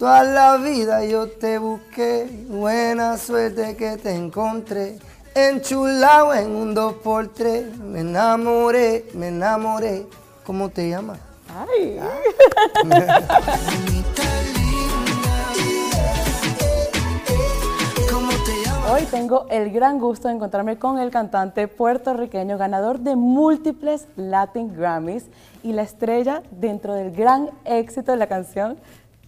Toda la vida yo te busqué, buena suerte que te encontré. Enchulado en un 2x3, me enamoré, me enamoré. ¿Cómo te llamas? Ay. Hoy tengo el gran gusto de encontrarme con el cantante puertorriqueño, ganador de múltiples Latin Grammys y la estrella dentro del gran éxito de la canción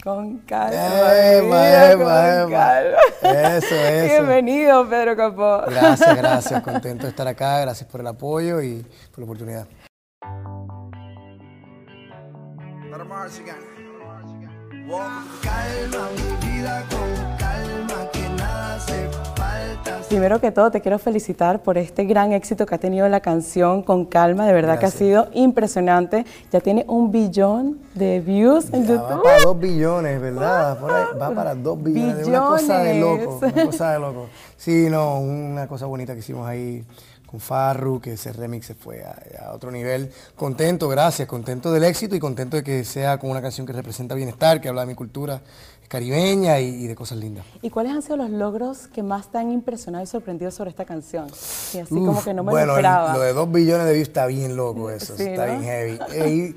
Con calma. Eva, con Eva, Eva. calma. Eso, eso. Bienvenido, Pedro Capó. Gracias, gracias. Contento de estar acá. Gracias por el apoyo y por la oportunidad. Calma, mi vida, con calma, que nada hace falta. Primero que todo, te quiero felicitar por este gran éxito que ha tenido la canción Con Calma. De verdad Gracias. que ha sido impresionante. Ya tiene un billón de views en Ya va YouTube. para dos billones, ¿verdad? Por ahí, va para dos billones. Una cosa de loco, una cosa de loco. Sí, no, una cosa bonita que hicimos ahí con Farru, que ese remix se fue a, a otro nivel. Contento, gracias, contento del éxito y contento de que sea como una canción que representa bienestar, que habla de mi cultura caribeña y, y de cosas lindas. ¿Y cuáles han sido los logros que más te han impresionado y sorprendido sobre esta canción? Y así como que no me bueno, lo esperaba. lo de dos billones de views está bien loco eso, Sí, está ¿no? bien heavy.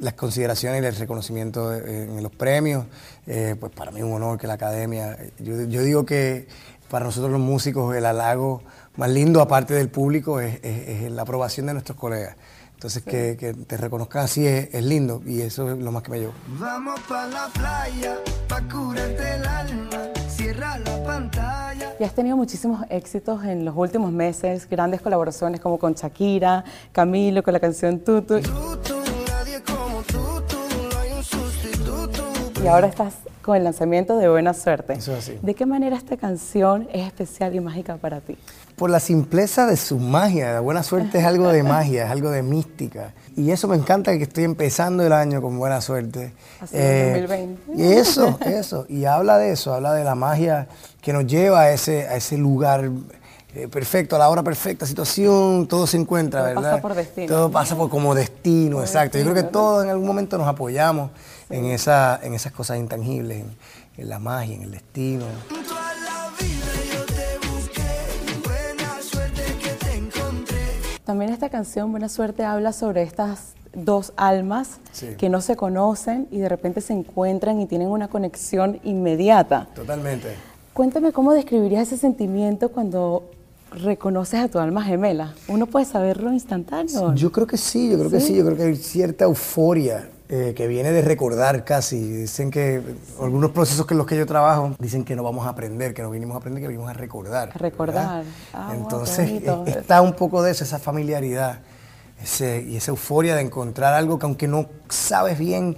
Las consideraciones y el reconocimiento eh, en los premios, eh, pues para mí es un honor que la academia, eh, yo, yo digo que para nosotros los músicos el halago más lindo aparte del público es, es- es la aprobación de nuestros colegas. Entonces que, que te reconozcan así es, es lindo y eso es lo más que me llevo. Vamos para la playa, para curarte el alma, cierra la pantalla. Y has tenido muchísimos éxitos en los últimos meses, grandes colaboraciones como con Shakira, Camilo, con la canción Tutu. Y ahora estás con el lanzamiento de Buena Suerte. Eso es así. ¿De qué manera esta canción es especial y mágica para ti? Por la simpleza de su magia, la buena suerte es algo de magia, es algo de mística. Y eso me encanta que estoy empezando el año con buena suerte. Así es, 2020. Y eso, eso. Y habla de eso, habla de la magia que nos lleva a ese, a ese lugar eh, perfecto, a la hora perfecta, situación, todo se encuentra, Todo ¿verdad? pasa por destino. Todo pasa por como destino, exacto. Yo creo que destino, todos en algún momento nos apoyamos en, esa, en esas cosas intangibles, en, en la magia, en el destino. También esta canción, Buena Suerte, habla sobre estas dos almas Sí. que no se conocen y de repente se encuentran y tienen una conexión inmediata. Totalmente. Cuéntame cómo describirías ese sentimiento cuando reconoces a tu alma gemela. ¿Uno puede saberlo instantáneo? Yo creo que sí, yo creo que sí, yo creo que hay cierta euforia eh, que viene de recordar casi. Dicen que algunos procesos que en los que yo trabajo dicen que no vamos a aprender, que no vinimos a aprender, que vinimos a recordar. A recordar. Ah, Entonces eh, está un poco de eso, esa familiaridad ese- y esa euforia de encontrar algo que aunque no sabes bien,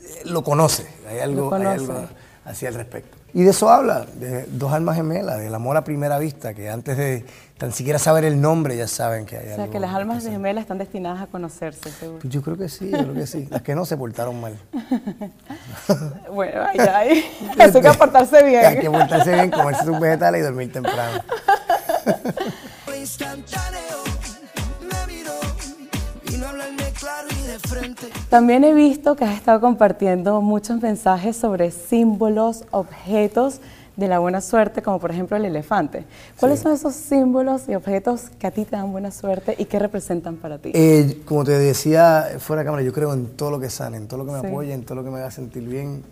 eh, lo conoces. Hay algo, hay conoce. algo así al respecto. Y de eso habla, de dos almas gemelas, del amor a primera vista, que antes de tan siquiera saber el nombre ya saben que hay o algo. sea, que las almas gemelas están destinadas a conocerse, seguro. Pues yo creo que sí, yo creo que sí. Las que no se portaron mal. Bueno, ay, ay. Eso hay que portarse bien. Hay que portarse bien, comerse sus vegetales y dormir temprano. También he visto que has estado compartiendo muchos mensajes sobre símbolos, objetos de la buena suerte, como por ejemplo el elefante. ¿Cuáles Sí. son esos símbolos y objetos que a ti te dan buena suerte y qué representan para ti? Eh, como te decía fuera de cámara, yo creo en todo lo que sane, en todo lo que me Sí. apoye, en todo lo que me haga sentir bien.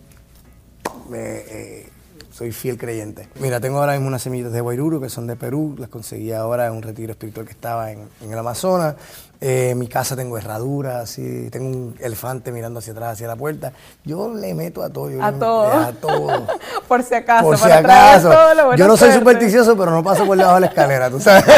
Me, eh, soy fiel creyente. Mira, tengo ahora mismo unas semillas de guairuro que son de Perú, las conseguí ahora en un retiro espiritual que estaba en, en el Amazonas. Eh, en mi casa tengo herraduras, así, tengo un elefante mirando hacia atrás, hacia la puerta. Yo le meto a todo. yo A le- todo. A todo. por si acaso, Por si acaso. todo lo buena Yo no soy suerte. supersticioso, pero no paso por debajo de la escalera, tú sabes.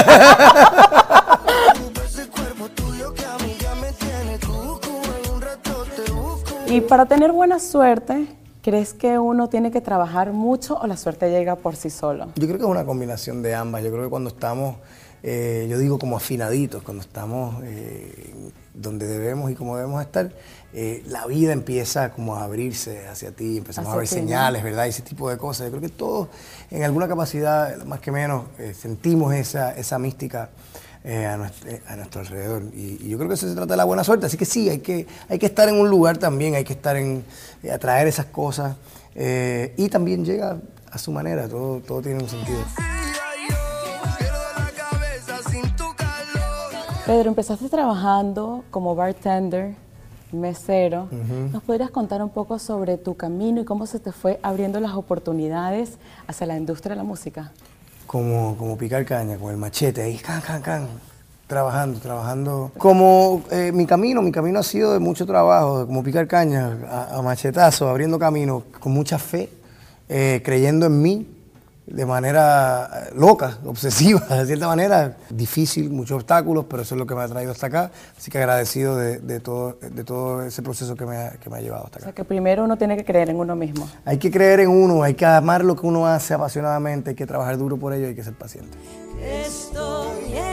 Y para tener buena suerte, ¿crees que uno tiene que trabajar mucho o la suerte llega por sí solo? Yo creo que es una combinación de ambas. Yo creo que cuando estamos, eh, yo digo como afinaditos, cuando estamos eh, donde debemos y como debemos estar, eh, la vida empieza como a abrirse hacia ti, empezamos Hacia a ver señales, ¿verdad? Ese tipo de cosas. Yo creo que todos, en alguna capacidad, más que menos, sentimos esa, esa mística. Eh, a, nuestro, eh, a nuestro alrededor. Y, y yo creo que eso se trata de la buena suerte. Así que sí, hay que, hay que estar en un lugar también, hay que estar en, eh, atraer esas cosas. Eh, y también llega a su manera, todo, todo tiene un sentido. Pedro, empezaste trabajando como bartender, mesero. ¿Nos podrías contar un poco sobre tu camino y cómo se te fue abriendo las oportunidades hacia la industria de la música? Como, como picar caña, con el machete ahí, can, can, can, trabajando, trabajando. Como eh, mi camino, mi camino ha sido de mucho trabajo, como picar caña, a, a machetazo, abriendo camino, con mucha fe, eh, creyendo en mí, de manera eh, loca, obsesiva, de cierta manera, difícil, muchos obstáculos, pero eso es lo que me ha traído hasta acá. Así que agradecido de, de todo, de todo ese proceso que me, ha, que me ha llevado hasta O acá. sea, que primero uno tiene que creer en uno mismo. Hay que creer en uno, hay que amar lo que uno hace apasionadamente, hay que trabajar duro por ello, hay que ser paciente. Estoy en